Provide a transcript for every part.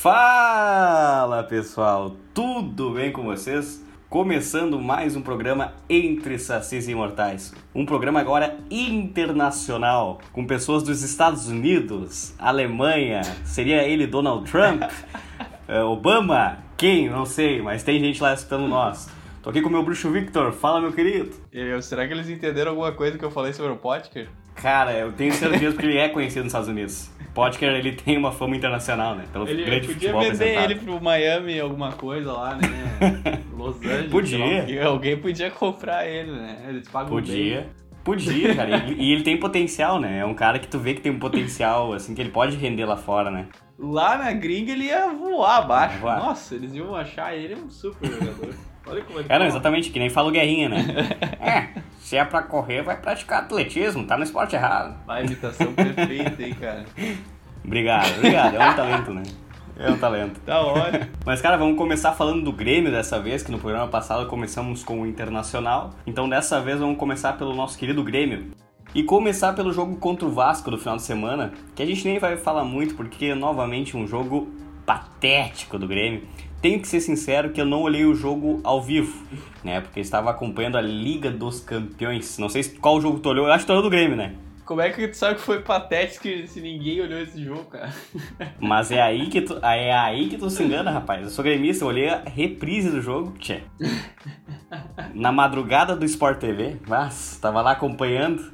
Fala pessoal, tudo bem com vocês? Começando mais um programa Entre Sacis e Imortais. Um programa agora internacional, com pessoas dos Estados Unidos, Alemanha, seria ele Donald Trump, eh, Obama, quem? Não sei, mas tem gente lá escutando nós. Tô aqui com o meu bruxo Victor, fala meu querido. Eu, será que eles entenderam alguma coisa que eu falei sobre o podcast? Cara, eu tenho certeza que ele é conhecido nos Estados Unidos. Potker, ele tem uma fama internacional, né? Pelo Ele grande podia futebol vender apresentado. ele pro Miami alguma coisa lá, né? Los Angeles. Podia. Alguém podia comprar ele, né? Eles pagam Podia. Podia, cara. E, e ele tem potencial, né? É um cara que tu vê que tem um potencial, assim, que ele pode render lá fora, né? bem. Lá na gringa ele ia voar abaixo. Voar. Nossa, eles iam achar ele um super jogador. Olha como ele É, não, exatamente, que nem fala o Guerrinha, né? é, se é pra correr, vai praticar atletismo, tá no esporte errado. Vai, imitação perfeita, hein, cara. Obrigado, obrigado. É um talento, né? É um talento. Da hora. Mas, cara, vamos começar falando do Grêmio dessa vez, que no programa passado começamos com o Internacional. Então, dessa vez, vamos começar pelo nosso querido Grêmio. E começar pelo jogo contra o Vasco do final de semana, que a gente nem vai falar muito, porque é novamente um jogo patético do Grêmio. Tenho que ser sincero que eu não olhei o jogo ao vivo, né? Porque eu estava acompanhando a Liga dos Campeões. Não sei se- qual jogo tu olhou, eu acho que tu olhou do Grêmio, né? Como é que tu sabe que foi patético se ninguém olhou esse jogo, cara? Mas é aí que tu, é aí que tu se engana, rapaz. Eu sou gremista, eu olhei a reprise do jogo, tchê. Na madrugada do Sport TV, mas tava lá acompanhando.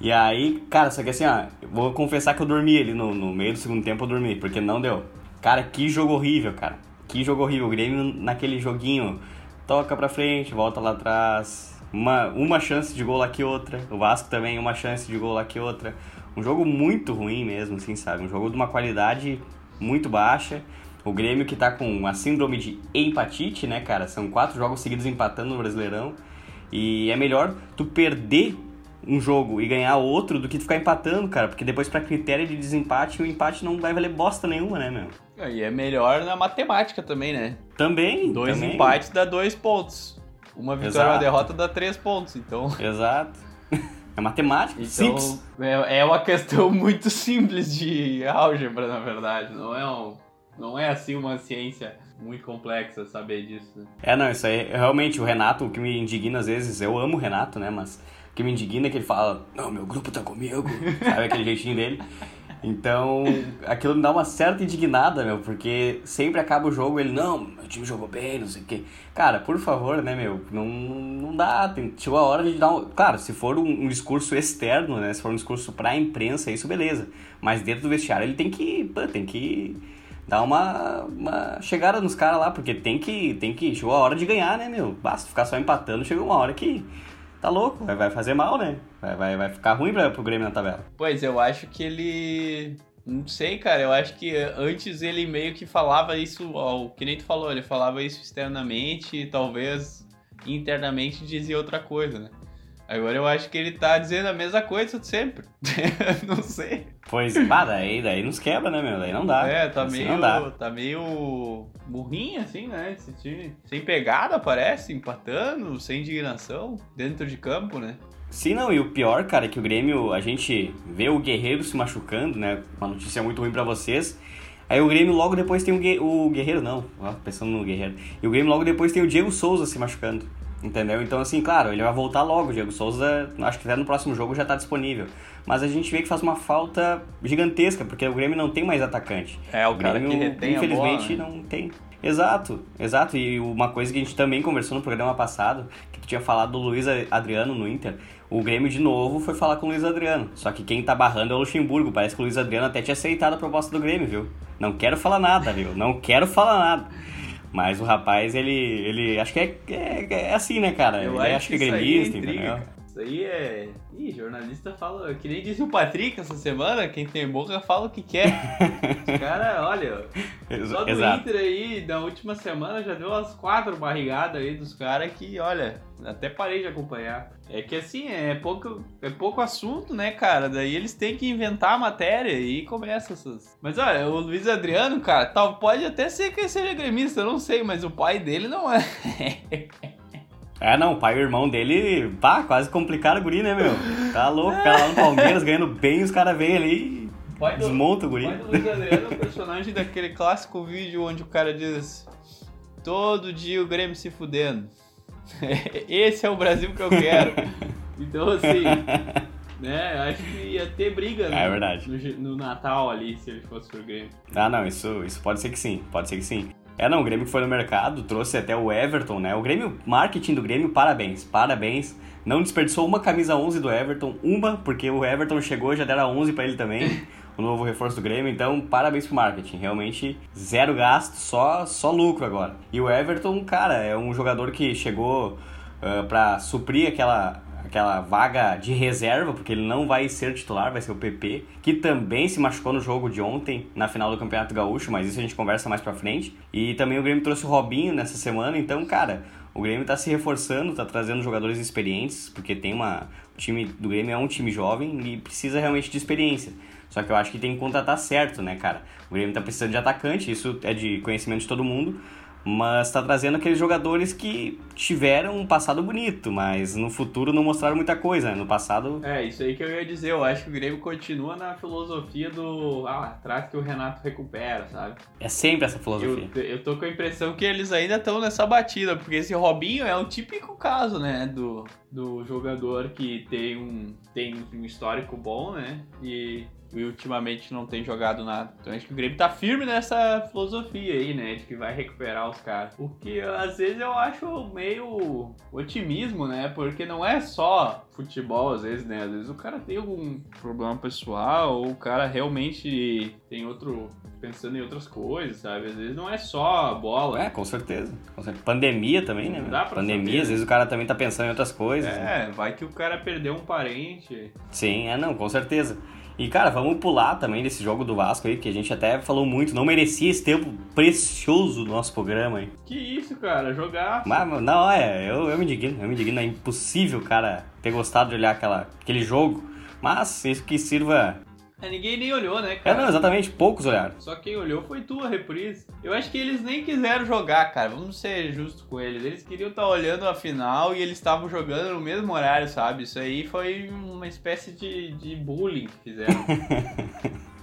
E aí, cara, só que assim, ó, eu vou confessar que eu dormi ali no, no meio do segundo tempo, eu dormi, porque não deu. Cara, que jogo horrível, cara. Que jogo horrível. O Grêmio naquele joguinho, toca pra frente, volta lá atrás. Uma, uma chance de gol lá que outra. O Vasco também, uma chance de gol lá que outra. Um jogo muito ruim mesmo, assim, sabe? Um jogo de uma qualidade muito baixa. O Grêmio que tá com a síndrome de empatite, né, cara? São quatro jogos seguidos empatando no Brasileirão. E é melhor tu perder um jogo e ganhar outro do que tu ficar empatando, cara. Porque depois, pra critério de desempate, o empate não vai valer bosta nenhuma, né, meu? E é melhor na matemática também, né? Também. Dois também. empates dá dois pontos. Uma vitória e uma derrota dá três pontos. Então, Exato. É matemática, então simples. é, é uma questão muito simples de álgebra, na verdade. Não é, um, não é assim uma ciência muito complexa saber disso. né? É, não, isso aí, realmente, o Renato, o que me indigna às vezes, eu amo o Renato, né, mas o que me indigna é que ele fala, não, meu grupo tá comigo, sabe aquele jeitinho dele? Então, aquilo me dá uma certa indignada, meu, porque sempre acaba o jogo ele, não, meu time jogou bem, não sei o quê. Cara, por favor, né, meu, não, não dá, tem, chegou a hora de dar um... Claro, se for um, um discurso externo, né, se for um discurso pra imprensa, isso beleza. Mas dentro do vestiário ele tem que, pô, tem que dar uma, uma chegada nos caras lá, porque tem que, tem que, chegou a hora de ganhar, né, meu? Basta ficar só empatando, chegou uma hora que tá louco, vai, fazer mal, né? Vai, vai, vai ficar ruim pra, pro Grêmio na tabela. Pois, eu acho que ele. Não sei, cara. Eu acho que antes ele meio que falava isso, ó, que nem tu falou, ele falava isso externamente e talvez internamente dizia outra coisa, né? Agora eu acho que ele tá dizendo a mesma coisa de sempre. não sei. Pois, pá, daí, daí nos quebra, né, meu? Daí não dá. É, tá Assim meio. não dá. Tá meio burrinho, assim, né? Esse time. Sem pegada, parece, empatando, sem indignação, dentro de campo, né? Sim, não, e o pior, cara, é que o Grêmio, a gente vê o Guerreiro se machucando, né? Uma notícia muito ruim pra vocês. Aí o Grêmio logo depois tem o, Gue- o Guerreiro, não, pensando no Guerreiro. E o Grêmio logo depois tem o Diego Souza se machucando. Entendeu? Então, assim, claro, ele vai voltar logo. O Diego Souza, acho que até no próximo jogo já tá disponível. Mas a gente vê que faz uma falta gigantesca, porque o Grêmio não tem mais atacante. É, o cara que retém a infelizmente, bola, né? não tem. Exato, exato. E uma coisa que a gente também conversou no programa passado, que tu tinha falado do Luiz Adriano no Inter, o Grêmio de novo foi falar com o Luiz Adriano. Só que quem tá barrando é o Luxemburgo. Parece que o Luiz Adriano até tinha aceitado a proposta do Grêmio, viu? Não quero falar nada, viu? Não quero falar nada. Mas o rapaz, ele. ele acho que é, é, é assim, né, cara? Eu ele acho que é é gremista, entendeu? Cara. Isso aí é. Ih, jornalista fala. Que nem disse o Patrick essa semana, quem tem boca fala o que quer. Os caras, olha, só do Exato. Inter aí, da última semana, já deu umas quatro barrigadas aí dos caras que, olha, até parei de acompanhar. É que assim, é pouco, é pouco assunto, né, cara? Daí eles têm que inventar a matéria e começa essas. Mas olha, o Luiz Adriano, cara, tal, pode até ser que ele seja gremista, eu não sei, mas o pai dele não é. É, não, o pai e o irmão dele, pá, quase complicaram o guri, né, meu? Tá louco, o cara lá no Palmeiras ganhando bem, os caras vêm ali. pai do, Desmonta o guri. pai do Luiz Adriano é o personagem daquele clássico vídeo onde o cara diz todo dia o Grêmio se fudendo. Esse é o Brasil que eu quero. Então, assim, né, acho que ia ter briga É no, verdade. no, no Natal ali, se ele fosse pro Grêmio. Ah, não, isso, isso pode ser que sim, pode ser que sim. É, não, o Grêmio foi no mercado, trouxe até o Everton, né? O Grêmio, marketing do Grêmio, parabéns, parabéns. Não desperdiçou uma camisa 11 do Everton, uma, porque o Everton chegou, já deram a 11 pra ele também, o novo reforço do Grêmio, então parabéns pro marketing. Realmente, zero gasto, só, só lucro agora. E o Everton, cara, é um jogador que chegou ah, pra suprir aquela, aquela vaga de reserva, porque ele não vai ser titular, vai ser o PP, que também se machucou no jogo de ontem, na final do Campeonato Gaúcho, mas isso a gente conversa mais pra frente. E também o Grêmio trouxe o Robinho nessa semana, então, cara, o Grêmio tá se reforçando, tá trazendo jogadores experientes, porque tem uma. O time do Grêmio é um time jovem e precisa realmente de experiência. Só que eu acho que tem que contratar certo, né, cara? O Grêmio tá precisando de atacante, isso é de conhecimento de todo mundo. Mas tá trazendo aqueles jogadores que tiveram um passado bonito, mas no futuro não mostraram muita coisa, né? No passado. É, isso aí que eu ia dizer. Eu acho que o Grêmio continua na filosofia do. Ah, traz que o Renato recupera, sabe? É sempre essa filosofia. Eu, eu tô com a impressão que eles ainda estão nessa batida, porque esse Robinho é um típico caso, né? Do, do jogador que tem um, tem um histórico bom, né? E, e ultimamente não tem jogado nada. Então acho que o Grêmio tá firme nessa filosofia aí, né? De que vai recuperar os caras. O que às vezes eu acho meio otimismo, né? Porque não é só futebol, às vezes, né? Às vezes o cara tem algum problema pessoal, ou o cara realmente tem outro. pensando em outras coisas, sabe? Às vezes não é só a bola. É, com certeza. com certeza. Pandemia também, né? Não dá pra Pandemia, saber, às vezes o cara também tá pensando em outras coisas. né? É, vai que o cara perdeu um parente. Sim, é não, com certeza. E cara, vamos pular também desse jogo do Vasco aí, que a gente até falou muito, não merecia esse tempo precioso do nosso programa aí. Que isso, cara? Jogar. Mas, não, é, eu, eu me indigno, eu me indigno, é impossível, cara, ter gostado de olhar aquela, aquele jogo. Mas isso que sirva. É, ninguém nem olhou, né, É, cara? não, exatamente, poucos olharam. Só quem olhou foi tu, a reprise. Eu acho que eles nem quiseram jogar, cara. Vamos ser justos com eles. Eles queriam estar olhando a final e eles estavam jogando no mesmo horário, sabe? Isso aí foi uma espécie de, de bullying que fizeram.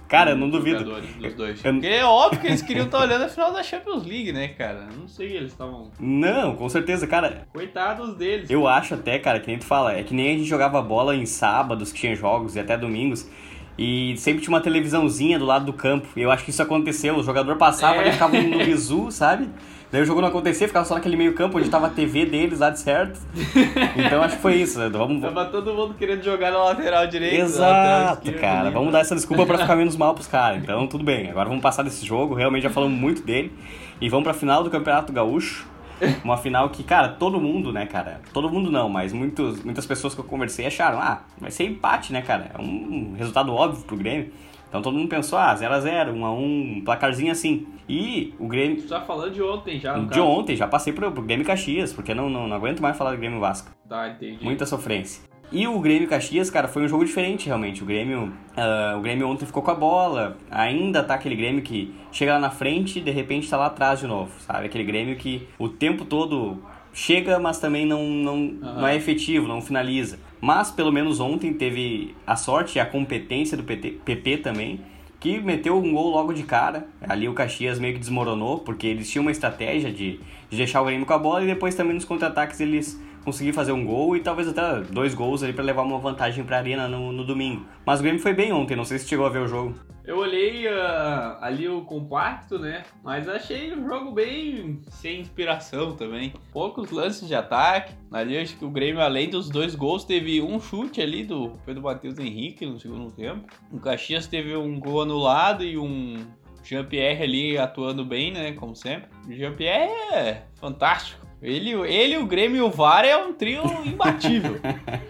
Cara, eu não duvido. dos dois. Eu- Porque é óbvio que eles queriam estar olhando a final da Champions League, né, cara? Não sei, eles estavam. Não, com certeza, cara. Coitados deles. Eu acho até, cara, que nem tu fala, é que nem a gente jogava bola em sábados, que tinha jogos, e até domingos, e sempre tinha uma televisãozinha do lado do campo. E eu acho que isso aconteceu, o jogador passava, É. ele ficava no bizu, sabe? Daí o jogo não acontecia, ficava só naquele meio campo onde tava a TV deles lá de certo. Então acho que foi isso. Vamos... Tava todo mundo querendo jogar na lateral direita. lateral Exato, esquerda, cara. Vamos dar essa desculpa pra ficar menos mal pros caras. Então, tudo bem. Agora vamos passar desse jogo. Realmente já falamos muito dele. E vamos pra final do Campeonato Gaúcho. Uma final que, cara, todo mundo, né, cara? Todo mundo não, mas muitos, muitas pessoas que eu conversei acharam, ah, vai ser empate, né, cara? É um resultado óbvio pro Grêmio. Então todo mundo pensou, ah, 0x0, 1x1, um placarzinho assim. E o Grêmio. Tu tá falando de ontem já, no De caso. ontem, já passei pro, pro Grêmio Caxias, porque não, não, não aguento mais falar do Grêmio Vasco. Tá, entendi. Muita sofrência. E o Grêmio Caxias, cara, foi um jogo diferente realmente. O Grêmio, ah, o Grêmio ontem ficou com a bola, ainda tá aquele Grêmio que chega lá na frente e de repente tá lá atrás de novo, sabe? Aquele Grêmio que o tempo todo chega, mas também não, não, Aham. não é efetivo, não finaliza. Mas pelo menos ontem teve a sorte e a competência do PT, PP também, que meteu um gol logo de cara. Ali o Caxias meio que desmoronou, porque eles tinham uma estratégia de, de deixar o Grêmio com a bola e depois também nos contra-ataques eles conseguiram fazer um gol e talvez até dois gols ali para levar uma vantagem para a Arena no, no domingo. Mas o Grêmio foi bem ontem, não sei se chegou a ver o jogo. Eu olhei ah, ali o compacto, né? Mas achei o jogo bem sem inspiração também. Poucos lances de ataque. Ali acho que o Grêmio, além dos dois gols, teve um chute ali do Pedro Matheus Henrique no segundo tempo. O Caxias teve um gol anulado e um Jean-Pierre ali atuando bem, né? Como sempre. O Jean-Pierre é fantástico. Ele, ele, o Grêmio e o VAR é um trio imbatível.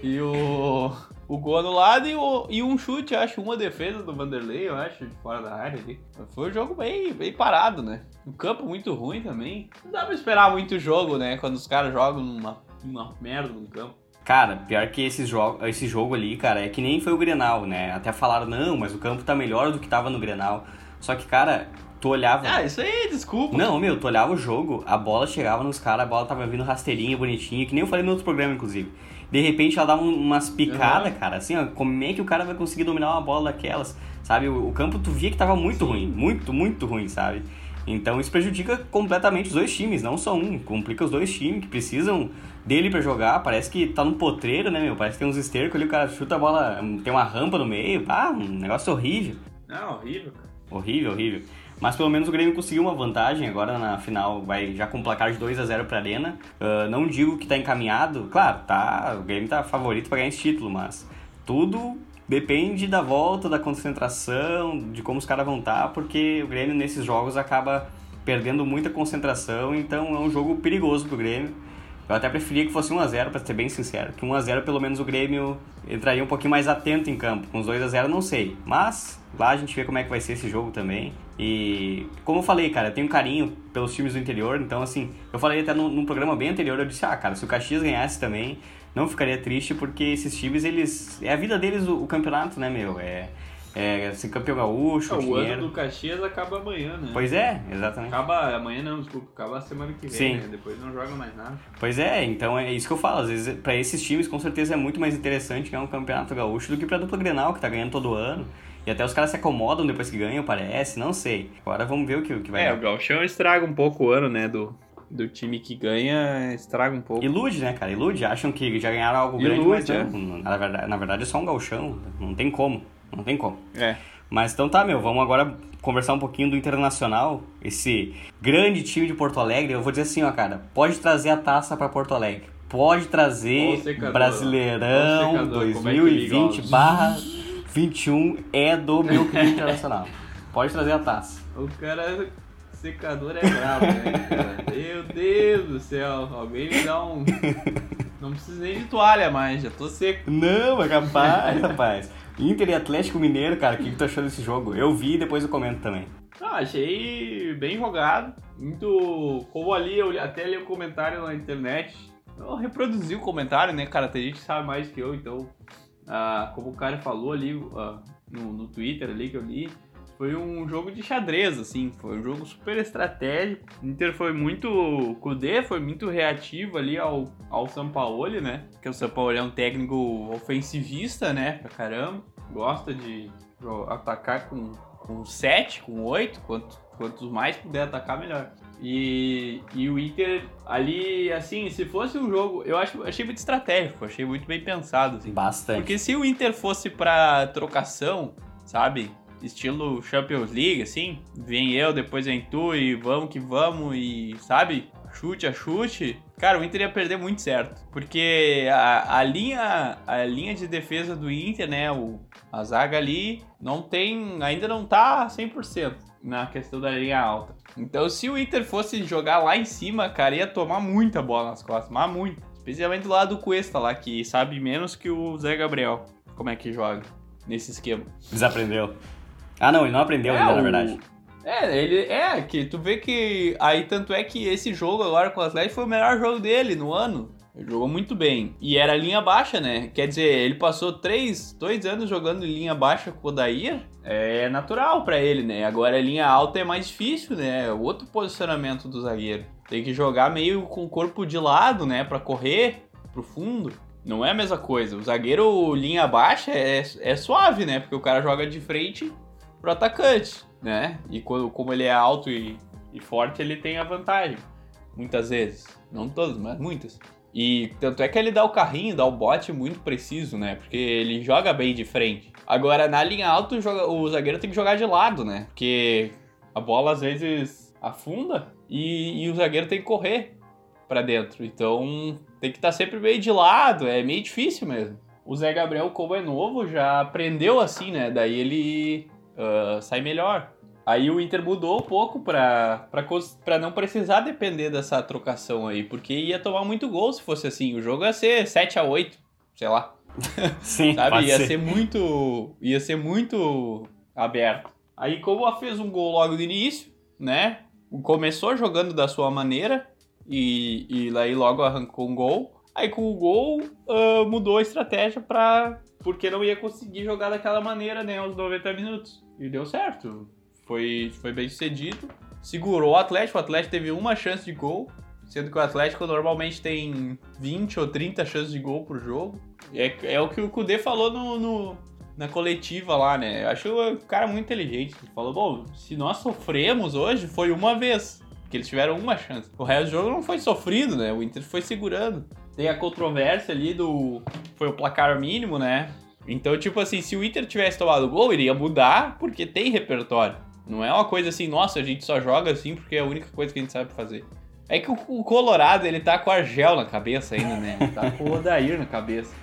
e o, o gol anulado e, o, e um chute, acho, uma defesa do Vanderlei, eu acho, de fora da área ali. Foi um jogo bem, bem parado, né? O campo muito ruim também. Não dá pra esperar muito jogo, né? Quando os caras jogam numa, numa merda no campo. Cara, pior que esse jogo, esse jogo ali, cara, é que nem foi o Grenal, né? Até falaram, não, mas o campo tá melhor do que tava no Grenal. Só que, cara, tu olhava. Ah, isso aí, desculpa. Não, meu, tu olhava o jogo, a bola chegava nos caras, a bola tava vindo rasteirinha, bonitinha, que nem eu falei no outro programa, inclusive. de repente ela um, umas picadas, uhum. cara, assim, ó, como é que o cara vai conseguir dominar uma bola daquelas, sabe? O, o campo tu via que tava muito Sim. ruim, muito, muito ruim, sabe? Então isso prejudica completamente os dois times, não só um, complica os dois times que precisam dele para jogar, parece que tá num potreiro, né, meu? Parece que tem uns estercos ali, o cara chuta a bola, tem uma rampa no meio, ah, um negócio horrível. Não, horrível, cara. Horrível, horrível. Mas pelo menos o Grêmio conseguiu uma vantagem agora na final, vai já com placar de 2 a 0 para a Arena. Uh, não digo que está encaminhado, claro, tá, o Grêmio tá favorito para ganhar esse título, mas tudo depende da volta, da concentração, de como os caras vão estar, tá, porque o Grêmio nesses jogos acaba perdendo muita concentração, então é um jogo perigoso pro Grêmio. Eu até preferia que fosse 1x0, para ser bem sincero. Que 1x0 pelo menos o Grêmio entraria um pouquinho mais atento em campo. Com os 2x0 não sei. Mas lá a gente vê como é que vai ser esse jogo também. E como eu falei, cara, eu tenho carinho pelos times do interior. Então, assim, eu falei até num, programa bem anterior, eu disse, ah, cara, se o Caxias ganhasse também, não ficaria triste, porque esses times, eles. É a vida deles o, o campeonato, né, meu? É é, ser campeão gaúcho, é, o ano do Caxias acaba amanhã, né? Pois é, exatamente. Acaba amanhã não, desculpa, acaba a semana que vem, Sim. né? Depois não joga mais nada. Pois é, então é isso que eu falo, às vezes para esses times com certeza é muito mais interessante ganhar um campeonato gaúcho do que pra dupla Grenal, que tá ganhando todo ano. E até os caras se acomodam depois que ganham, parece, não sei. Agora vamos ver o que, o que vai É, dar. o Gauchão estraga um pouco o ano, né, do, do time que ganha, estraga um pouco. Ilude, né, cara? Ilude, acham que já ganharam algo Ilude, grande, mas não, é. na, verdade, na verdade é só um galchão, não tem como, não tem como. É. Mas então tá, meu, vamos agora conversar um pouquinho do Internacional, esse grande time de Porto Alegre. Eu vou dizer assim, ó, cara, pode trazer a taça para Porto Alegre. Pode trazer Brasileirão 2020 é barra 21 é do meu clube internacional. Pode trazer a taça. O cara secador é brabo, né, cara? Meu Deus do céu. Alguém me dá um. Não precisa nem de toalha mais, já tô seco. Não, é capaz, rapaz. Inter e Atlético Mineiro, cara, o que, que tu achou desse jogo? Eu vi e depois eu comento também. Ah, achei bem jogado. Muito. Como ali, eu até li o comentário na internet. Eu reproduzi o comentário, né, cara? Tem gente que sabe mais que eu, então. Ah, como o cara falou ali ah, no, no Twitter ali que eu li, foi um jogo de xadrez, assim, foi um jogo super estratégico. O Inter foi muito. O Kudê foi muito reativo ali ao, ao Sampaoli, né? Porque o Sampaoli é um técnico ofensivista, né? Pra caramba. Gosta de atacar com, com 7, com 8, quanto, quantos mais puder atacar, melhor. E, e o Inter ali, assim, se fosse um jogo, eu acho, achei muito estratégico, achei muito bem pensado. Assim. Bastante. Porque se o Inter fosse pra trocação, sabe? estilo Champions League, assim. Vem eu, depois vem tu e vamos que vamos e, sabe? Chute a chute. Cara, o Inter ia perder muito certo. Porque a, a linha a linha de defesa do Inter, né? O, a zaga ali não tem. ainda não tá 100% na questão da linha alta. Então, se o Inter fosse jogar lá em cima, cara, ia tomar muita bola nas costas, mas muito. Especialmente do lado do Cuesta lá, que sabe menos que o Zé Gabriel como é que joga nesse esquema. Desaprendeu. Ah, não, ele não aprendeu é, ainda, o... na verdade. É, ele é que tu vê que aí tanto é que esse jogo agora com o Atlético foi o melhor jogo dele no ano. Jogou muito bem. E era linha baixa, né? Quer dizer, ele passou três, dois anos jogando em linha baixa com o Dair. É natural para ele, né? Agora a linha alta é mais difícil, né? Outro posicionamento do zagueiro. Tem que jogar meio com o corpo de lado, né? Para correr pro fundo. Não é a mesma coisa. O zagueiro linha baixa é, é suave, né? Porque o cara joga de frente pro atacante, né? E quando, como ele é alto e, e forte, ele tem a vantagem. Muitas vezes. Não todas, mas muitas. E tanto é que ele dá o carrinho, dá o bote muito preciso, né? Porque ele joga bem de frente. Agora, na linha alta, o, zagueiro tem que jogar de lado, né? Porque a bola às vezes afunda e, e o zagueiro tem que correr para dentro. Então tem que estar tá sempre meio de lado, é meio difícil mesmo. O Zé Gabriel, como é novo, já aprendeu assim, né? Daí ele uh, sai melhor. Aí o Inter mudou um pouco para não precisar depender dessa trocação aí, porque ia tomar muito gol se fosse assim. O jogo ia ser 7 a 8 sei lá. Sim, Sabe? Ia ser. ser muito. Ia ser muito aberto. Aí, como ela fez um gol logo no início, né? Começou jogando da sua maneira e, e aí logo arrancou um gol. Aí com o gol uh, mudou a estratégia para porque não ia conseguir jogar daquela maneira, né, aos 90 minutos. E deu certo. Foi, foi bem sucedido. Segurou o Atlético. O Atlético teve uma chance de gol. sendo que o Atlético normalmente tem 20 ou 30 chances de gol por jogo. É, é o que o Kudê falou no, no, na coletiva lá, né? Eu acho o cara muito inteligente. Ele falou, bom, se nós sofremos hoje, foi uma vez. Porque eles tiveram uma chance. O resto do jogo não foi sofrido, né? O Inter foi segurando. Tem a controvérsia ali do. Foi o placar mínimo, né? Então, tipo assim, se o Inter tivesse tomado gol, iria mudar, porque tem repertório. Não é uma coisa assim, nossa, a gente só joga assim porque é a única coisa que a gente sabe fazer. É que o Colorado, ele tá com o Argel na cabeça ainda, né? Ele tá com o Odair na cabeça.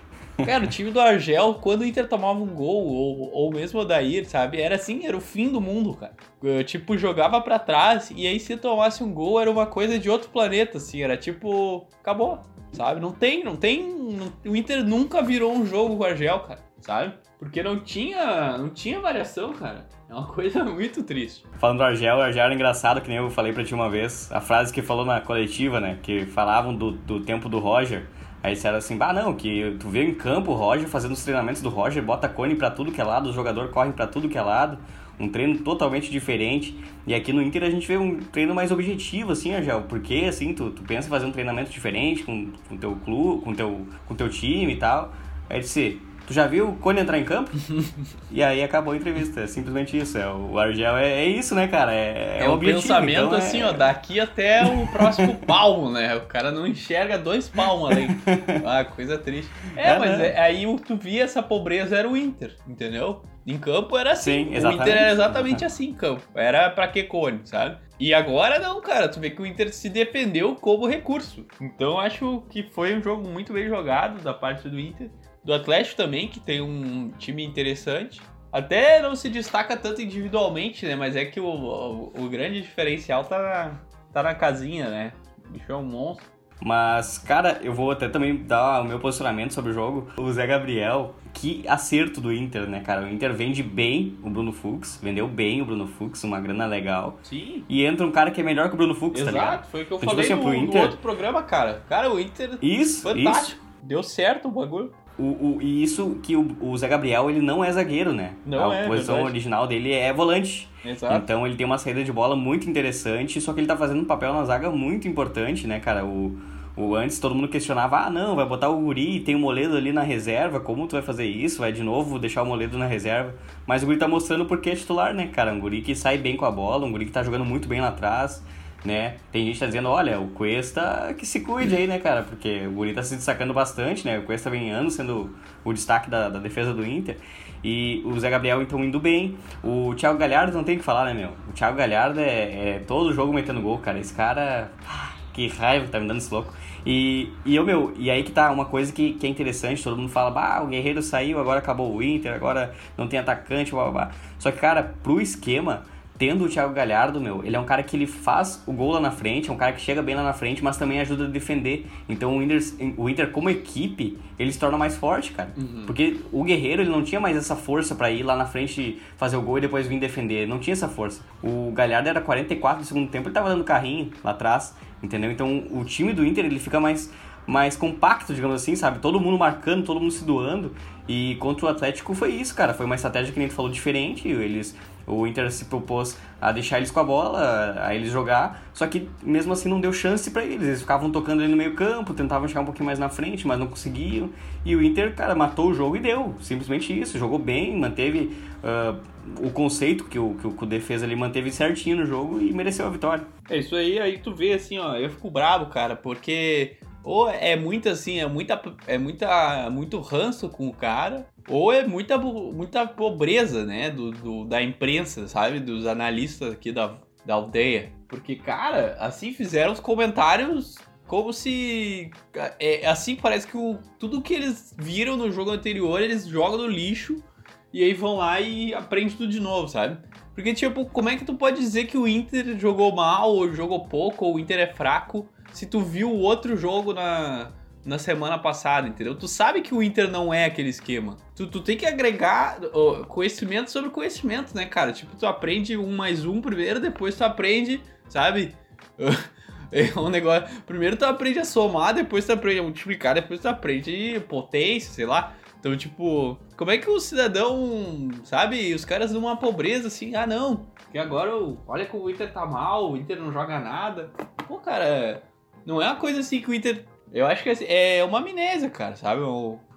Cara, o time do Argel, quando o Inter tomava um gol, ou, ou mesmo o Odair, sabe? Era assim, era o fim do mundo, cara. Eu, tipo, jogava para trás, e aí se tomasse um gol, era uma coisa de outro planeta, assim. Era tipo, acabou, sabe? Não tem, não tem... Não, o Inter nunca virou um jogo com o Argel, cara, sabe? Porque não tinha, não tinha variação, cara. É uma coisa muito triste. Falando do Argel, o Argel era engraçado, que nem eu falei pra ti uma vez. A frase que falou na coletiva, né? Que falavam do, do tempo do Roger. Aí disseram assim, bah não, que tu vê em campo o Roger fazendo os treinamentos do Roger, bota cone para tudo que é lado, os jogadores correm para tudo que é lado, um treino totalmente diferente. E aqui no Inter a gente vê um treino mais objetivo, assim, Argel, porque assim, tu, tu pensa em fazer um treinamento diferente com o teu clube, com teu, com teu time e tal. Aí disse, Tu já viu o Cone entrar em campo? e aí acabou a entrevista. É simplesmente isso. É, o Argel é, é isso, né, cara? É, é, é o pensamento então assim, ó, daqui até o próximo palmo, né? O cara não enxerga dois palmos além. Ah, coisa triste. É, é mas né? É, aí tu via essa pobreza era o Inter, entendeu? Em campo era assim. Sim, o Inter era exatamente assim em campo. Era pra que Cone, sabe? E agora não, cara. Tu vê que o Inter se defendeu como recurso. Então acho que foi um jogo muito bem jogado da parte do Inter do Atlético também, que tem um time interessante. Até não se destaca tanto individualmente, né? Mas é que o, o, o grande diferencial tá na, tá na casinha, né? O bicho é um monstro. Mas, cara, eu vou até também dar o meu posicionamento sobre o jogo. O Zé Gabriel, que acerto do Inter, né, cara? O Inter vende bem o Bruno Fux, vendeu bem o Bruno Fux, uma grana legal. Sim. E entra um cara que é melhor que o Bruno Fux, Exato, tá ligado? Exato, foi o que eu então, falei tipo assim, no, Inter... no outro programa, cara. Cara, o Inter. Isso, fantástico. Isso. Deu certo o bagulho. O, o, e isso que o, o Zé Gabriel, ele não é zagueiro, né? Não a é, posição verdade. original dele é volante. Exato. Então ele tem uma saída de bola muito interessante, só que ele tá fazendo um papel na zaga muito importante, né, cara? O, o antes todo mundo questionava, ah, não, vai botar o Guri, tem o Moledo ali na reserva, como tu vai fazer isso? Vai de novo deixar o Moledo na reserva? Mas o Guri tá mostrando porque é titular, né, cara? Um Guri que sai bem com a bola, um Guri que tá jogando muito bem lá atrás né? Tem gente que tá dizendo, olha, o Cuesta que se cuide aí, né, cara? Porque o Guri tá se destacando bastante, né? O Cuesta vem anos sendo o destaque da, da defesa do Inter. E o Zé Gabriel, então, indo bem. O Thiago Galhardo não tem o que falar, né, meu? O Thiago Galhardo é, é todo jogo metendo gol, cara. Esse cara... Ah, que raiva que tá me dando esse louco. E, e eu, meu, e aí que tá uma coisa que, que é interessante, todo mundo fala, bah, o Guerreiro saiu, agora acabou o Inter, agora não tem atacante, blá blá blá. Só que, cara, pro esquema, tendo o Thiago Galhardo, meu, ele é um cara que ele faz o gol lá na frente, é um cara que chega bem lá na frente, mas também ajuda a defender. Então o Inter, o Inter como equipe, ele se torna mais forte, cara. Uhum. Porque o Guerreiro, ele não tinha mais essa força para ir lá na frente fazer o gol e depois vir defender. Não tinha essa força. O Galhardo era 44 do segundo tempo, ele tava dando carrinho lá atrás, entendeu? Então o time do Inter, ele fica mais mais compacto, digamos assim, sabe? Todo mundo marcando, todo mundo se doando. E contra o Atlético foi isso, cara. Foi uma estratégia que nem tu falou diferente. Eles o Inter se propôs a deixar eles com a bola, a eles jogar, só que mesmo assim não deu chance para eles. Eles ficavam tocando ali no meio campo, tentavam chegar um pouquinho mais na frente, mas não conseguiam. E o Inter, cara, matou o jogo e deu. Simplesmente isso. Jogou bem, manteve uh, o conceito que o, que o fez ali, manteve certinho no jogo e mereceu a vitória. É isso aí, aí tu vê assim, ó, eu fico bravo, cara, porque ou é muito assim, é muita, é muita, muito ranço com o cara, ou é muita, muita pobreza, né, do, do, da imprensa, sabe, dos analistas aqui da, da aldeia. Porque, cara, assim fizeram os comentários como se. É, assim parece que o, tudo que eles viram no jogo anterior eles jogam no lixo e aí vão lá e aprendem tudo de novo, sabe? Porque, tipo, como é que tu pode dizer que o Inter jogou mal, ou jogou pouco, ou o Inter é fraco, se tu viu o outro jogo na, na semana passada, entendeu? Tu sabe que o Inter não é aquele esquema. Tu, tu tem que agregar oh, conhecimento sobre conhecimento, né, cara? Tipo, tu aprende um mais um primeiro, depois tu aprende, sabe? É um negócio. Primeiro tu aprende a somar, depois tu aprende a multiplicar, depois tu aprende potência, sei lá. Então, tipo, como é que o cidadão, sabe? Os caras numa pobreza assim, ah não, que agora olha que o Inter tá mal, o Inter não joga nada. Pô, cara, não é uma coisa assim que o Inter. Eu acho que assim, é uma amnésia, cara, sabe?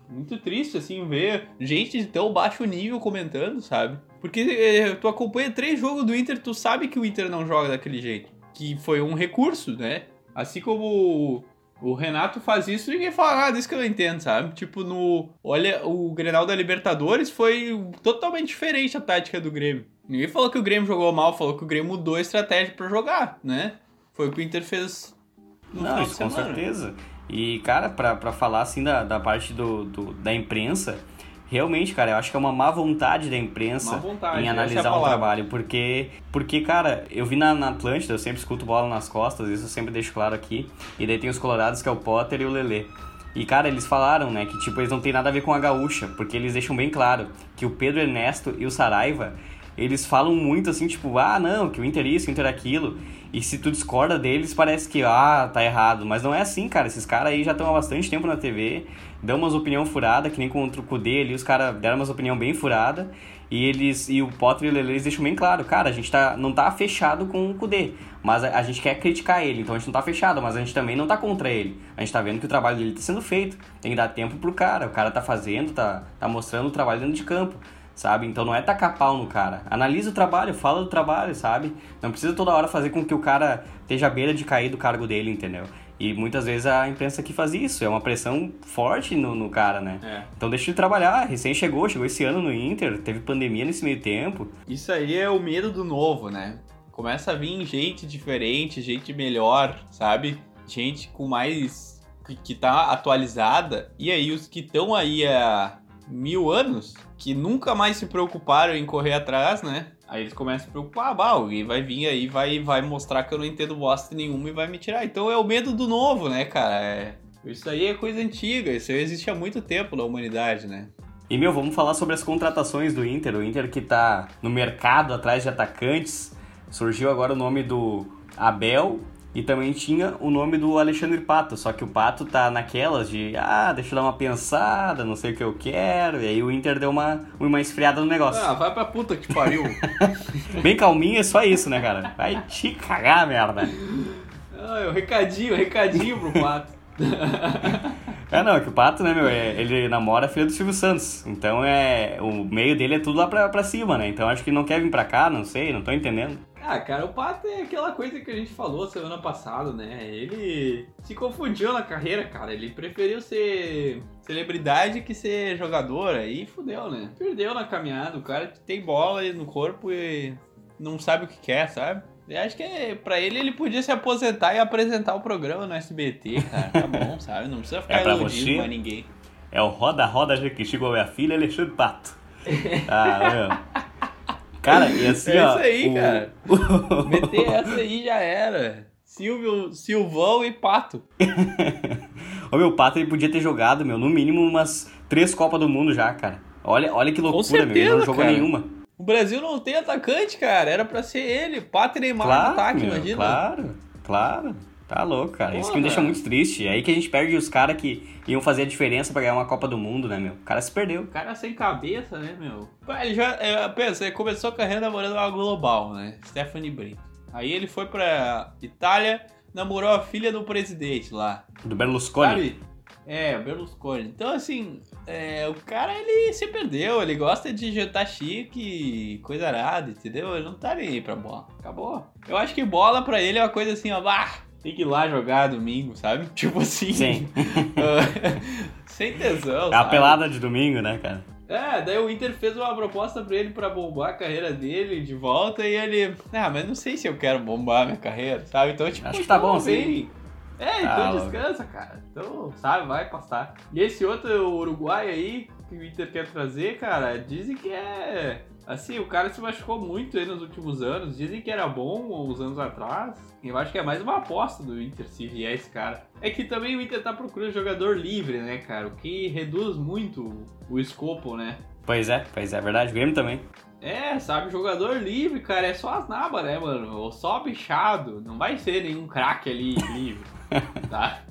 Muito triste, assim, ver gente de tão baixo nível comentando, sabe? Porque é, tu acompanha três jogos do Inter, tu sabe que o Inter não joga daquele jeito. Que foi um recurso, né? Assim como o Renato faz isso e ninguém fala nada, isso que eu não entendo, sabe? Tipo, no. Olha, o Grenal da Libertadores foi totalmente diferente a tática do Grêmio. Ninguém falou que o Grêmio jogou mal, falou que o Grêmio mudou a estratégia para jogar, né? Foi o que o Inter fez no Não, isso com certeza. E, cara, pra, pra falar assim da, da parte do, do, da imprensa, realmente, cara, eu acho que é uma má vontade da imprensa vontade, em é analisar o trabalho. Porque, porque, cara, eu vi na, na Atlântida, eu sempre escuto bola nas costas, isso eu sempre deixo claro aqui. E daí tem os colorados, que é o Potter e o Lelê. E, cara, eles falaram, né, que, tipo, eles não tem nada a ver com a gaúcha, porque eles deixam bem claro que o Pedro Ernesto e o Saraiva, eles falam muito assim, tipo, ah, não, que o Inter isso, o Inter aquilo. E se tu discorda deles, parece que, ah, tá errado. Mas não é assim, cara. Esses caras aí já estão há bastante tempo na TV, dão umas opinião furada, que nem contra o Kudê ali, os caras deram umas opinião bem furada. E eles e o Potter e o Lele deixam bem claro, cara, a gente tá, não tá fechado com o Kudê, mas a, a, gente quer criticar ele, então a gente não tá fechado, mas a gente também não tá contra ele. A gente tá vendo que o trabalho dele tá sendo feito, tem que dar tempo pro cara, o cara tá fazendo, tá, tá mostrando o trabalho dentro de campo sabe? Então não é tacar pau no cara. Analisa o trabalho, fala do trabalho, sabe? Não precisa toda hora fazer com que o cara esteja à beira de cair do cargo dele, entendeu? E muitas vezes a imprensa que faz isso, é uma pressão forte no, no cara, né? É. Então deixa ele trabalhar, recém chegou, chegou esse ano no Inter, teve pandemia nesse meio tempo. Isso aí é o medo do novo, né? Começa a vir gente diferente, gente melhor, sabe? Gente com mais. que, que tá atualizada. E aí os que estão aí há mil anos que nunca mais se preocuparam em correr atrás, né? Aí eles começam a preocupar, ah, alguém vai vir aí, vai, vai mostrar que eu não entendo bosta nenhuma e vai me tirar. Então é o medo do novo, né, cara? É... Isso aí é coisa antiga, isso aí existe há muito tempo na humanidade, né? E, meu, vamos falar sobre as contratações do Inter. O Inter que tá no mercado atrás de atacantes. Surgiu agora o nome do Abel e também tinha o nome do Alexandre Pato, só que o Pato tá naquelas de, ah, deixa eu dar uma pensada, não sei o que eu quero. E aí o Inter deu uma, uma esfriada no negócio. Ah, vai pra puta que pariu. Bem calminho, é só isso, né, cara? Vai te cagar, merda. Ah, o recadinho, recadinho pro Pato. é, não, é que o Pato, né, meu, é, ele namora a filha do Silvio Santos. Então é. O meio dele é tudo lá pra, pra cima, né? Então acho que não quer vir pra cá, não sei, não tô entendendo. Ah, cara, o Pato é aquela coisa que a gente falou semana passada, né? Ele se confundiu na carreira, cara. Ele preferiu ser celebridade que ser jogador. Aí fudeu, né? Perdeu na caminhada. O cara tem bola no corpo e não sabe o que quer, sabe? Eu acho que é, pra ele ele podia se aposentar e apresentar o programa no SBT, cara. Tá bom, sabe? Não precisa ficar é iludindo mais ninguém. É o Roda Roda que chegou a minha filha, Alexandre Pato. Ah, meu. Cara, e assim, é ó. isso aí, o... cara. Meter essa aí já era. Silvio, Silvão e Pato. o meu Pato ele podia ter jogado, meu, no mínimo umas três Copas do Mundo já, cara. Olha, olha que loucura, certeza, meu. Ele não jogou cara. nenhuma. O Brasil não tem atacante, cara. Era pra ser ele. Pato e Neymar claro, no ataque, meu, imagina. Claro, claro. Tá louco, cara. Porra, Isso que me deixa muito triste. É aí que a gente perde os caras que iam fazer a diferença pra ganhar uma Copa do Mundo, né, meu? O cara se perdeu. O cara sem cabeça, né, meu? Ele já, é, pensa, ele começou a carreira namorando uma global, né? Stephanie Brito. Aí ele foi pra Itália, namorou a filha do presidente lá. Do Berlusconi. Sabe? É, o Berlusconi. Então, assim, é, o cara, ele se perdeu. Ele gosta de jantar chique, coisa arada, entendeu? Ele não tá nem aí pra bola. Acabou. Eu acho que bola pra ele é uma coisa assim, ó, bah, tem que ir lá jogar domingo, sabe? Tipo assim. Sim. sem tesão. É a pelada de domingo, né, cara? É, daí o Inter fez uma proposta pra ele pra bombar a carreira dele de volta e ele. Ah, mas não sei se eu quero bombar a minha carreira, sabe? Então, tipo, acho que tá bom sim. É, então ah, descansa, cara. Então, sabe, vai passar. E esse outro Uruguai aí, que o Inter quer trazer, cara, dizem que é Assim, o cara se machucou muito aí nos últimos anos. Dizem que era bom uns anos atrás. Eu acho que é mais uma aposta do Inter se vier esse cara. É que também o Inter tá procurando jogador livre, né, cara? O que reduz muito o escopo, né? Pois é, pois é, é verdade. O Grêmio também. É, sabe, jogador livre, cara, é só as nabas, né, mano? Ou só bichado. Não vai ser nenhum craque ali livre, tá?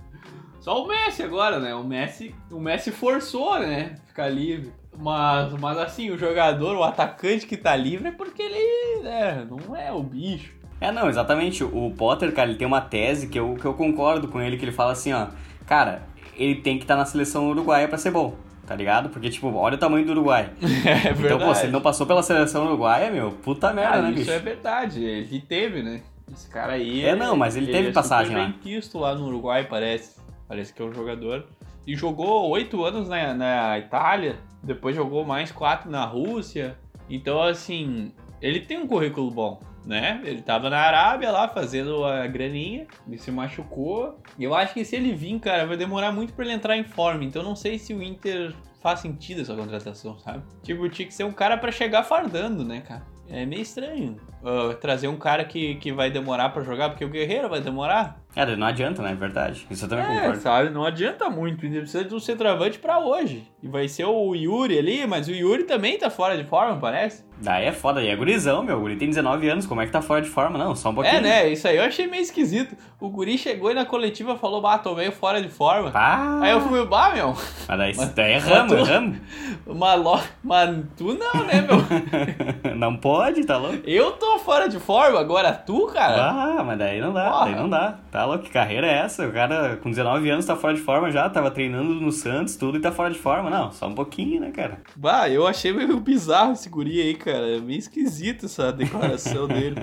Só o Messi agora, né? O Messi, o Messi forçou, né? Ficar livre. Mas, mas assim, o jogador, o atacante que tá livre é porque ele né, não é o bicho. É, não, exatamente. O Potter, cara, ele tem uma tese que eu, que eu concordo com ele, que ele fala assim, ó, cara, ele tem que estar tá na seleção uruguaia para ser bom, tá ligado? Porque, tipo, olha o tamanho do Uruguai. É verdade. Então, pô, se ele não passou pela seleção uruguaia, meu, puta merda, Ah, né, isso bicho? é verdade, ele teve, né? Esse cara aí. É, não, mas ele teve é passagem lá. quisto lá no Uruguai, parece. Parece que é um jogador. E jogou oito anos na, na Itália, depois jogou mais quatro na Rússia. Então, assim, ele tem um currículo bom, né? Ele tava na Arábia lá fazendo a graninha, ele se machucou. E eu acho que se ele vir, cara, vai demorar muito pra ele entrar em forma. Então, não sei se o Inter faz sentido essa contratação, sabe? Tipo, tinha que ser um cara pra chegar fardando, né, cara? É meio estranho uh, trazer um cara que, que vai demorar pra jogar, porque o Guerreiro vai demorar. É, não adianta, né? É verdade. Isso eu também É, concordo. sabe? Não adianta muito. Ele precisa de um centroavante pra hoje. E vai ser o Yuri ali, mas o Yuri também tá fora de forma, parece. Daí é foda, e é gurizão, meu. O guri tem 19 anos, como é que tá fora de forma? Não, só um pouquinho. É, né? Isso aí eu achei meio esquisito. O Guri chegou e na coletiva falou, bah, tô meio fora de forma. Pá! Aí eu fui, bah, meu, Mas daí, Mas- daí erramos, mas tu- erramos. mas, lo... mas tu não, né, meu? não pode, tá louco? Eu tô fora de forma, agora tu, cara. Ah, mas daí não dá, Porra. daí não dá. Tá louco, que carreira é essa? O cara com 19 anos tá fora de forma já, tava treinando no Santos, tudo e tá fora de forma. Não, só um pouquinho, né, cara? Bah, eu achei meio bizarro esse guri aí, cara. É meio esquisito essa declaração dele.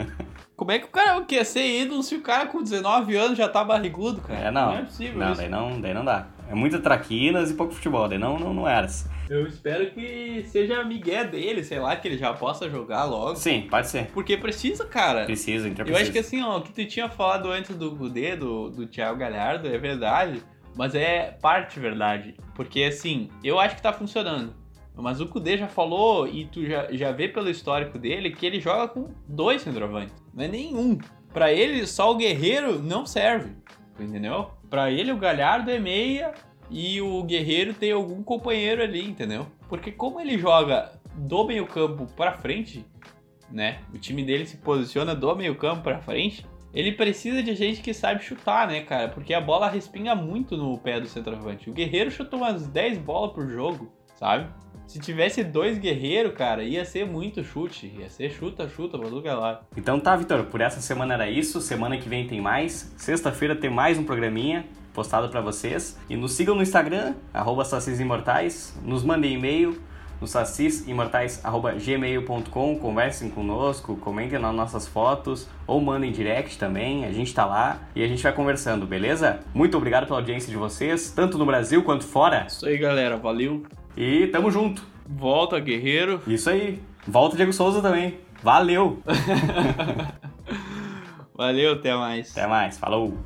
Como é que o cara quer ser ídolo se o cara com 19 anos já tá barrigudo, cara? É, não. Não é possível não, isso. daí não, daí não dá. É muita traquinas e pouco futebol, daí não, não, não era. assim. Eu espero que seja a migué dele, sei lá, que ele já possa jogar logo. Sim, pode ser. Porque precisa, cara. Precisa, Eu precisa. acho que assim, ó, o que tu tinha falado antes do Gudê, do, do Thiago Galhardo, é verdade, mas é parte verdade. Porque assim, eu acho que tá funcionando. Mas o Kudê já falou, e tu já, já vê pelo histórico dele, que ele joga com dois centroavantes. Não é nenhum. Pra ele, só o Guerreiro não serve. Entendeu? Pra ele, o Galhardo é meia e o Guerreiro tem algum companheiro ali, entendeu? Porque como ele joga do meio campo pra frente, né? O time dele se posiciona do meio campo pra frente. Ele precisa de gente que sabe chutar, né, cara? Porque a bola respinga muito no pé do centroavante. O Guerreiro chutou umas 10 bolas por jogo, sabe? Se tivesse dois guerreiros, cara, ia ser muito chute. Ia ser chuta, chuta, pra tudo lá. Então tá, Vitor, por essa semana era isso. Semana que vem tem mais. Sexta-feira tem mais um programinha postado pra vocês. E nos sigam no Instagram, arroba sacisimortais. Nos mandem e-mail no sacisimortais.gmail.com Conversem conosco, comentem nas nossas fotos ou mandem direct também. A gente tá lá e a gente vai conversando, beleza? Muito obrigado pela audiência de vocês, tanto no Brasil quanto fora. Isso aí, galera. Valeu. E tamo junto. Volta, guerreiro. Isso aí. Volta Diego Souza também. Valeu! Valeu, até mais. Até mais. Falou!